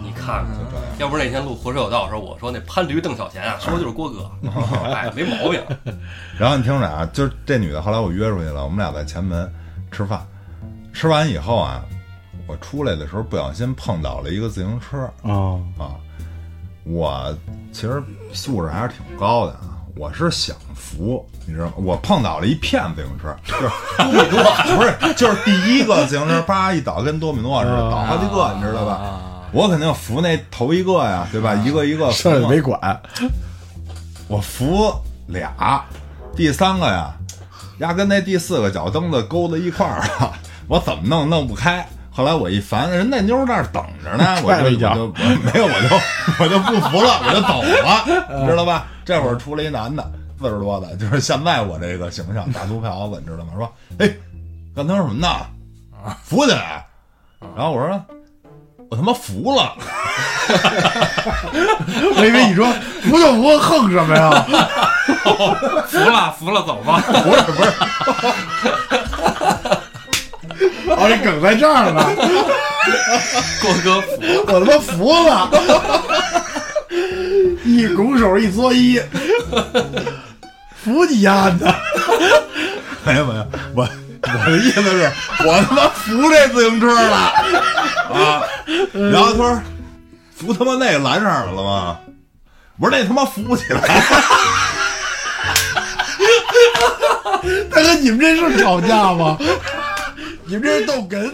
你看看，要不是那天录《活车有道》的时候，我说那潘驴邓小闲啊，说的就是郭哥，哎，没毛病。然后你听着啊，就是这女的，后来我约出去了，我们俩在前门吃饭，吃完以后啊，我出来的时候不小心碰倒了一个自行车啊啊，我其实素质还是挺高的啊。我是享福，你知道吗？我碰倒了一片自行车，就是 多米诺，不是，就是第一个自行车叭一倒，跟多米诺似的，倒好几个，你知道吧？我肯定扶那头一个呀，对吧？一个一个剩下没管，我扶俩，第三个呀，压跟那第四个脚蹬子勾在一块儿了，我怎么弄弄不开。后来我一烦，人那妞那儿等着呢，我就一脚我就我没有，我就我就不服了，我就走了，知道吧？这会儿出来一男的，四十多的，就是现在我这个形象，大秃瓢子，你知道吗？说，哎，干他什么呢？扶起来。然后我说，我他妈服了。我以为你说服就服，横什么呀？服了，服了，走吧。不是不是，哦，这梗在这儿呢，郭哥服，我他妈服了，一拱手一作揖，服你丫的！没有没有，我我的意思是，我他妈扶这自行车了啊！然后他说扶他妈那个蓝上的了吗？我说那他妈扶不起来，大哥，你们这是吵架吗？你们这是逗哏。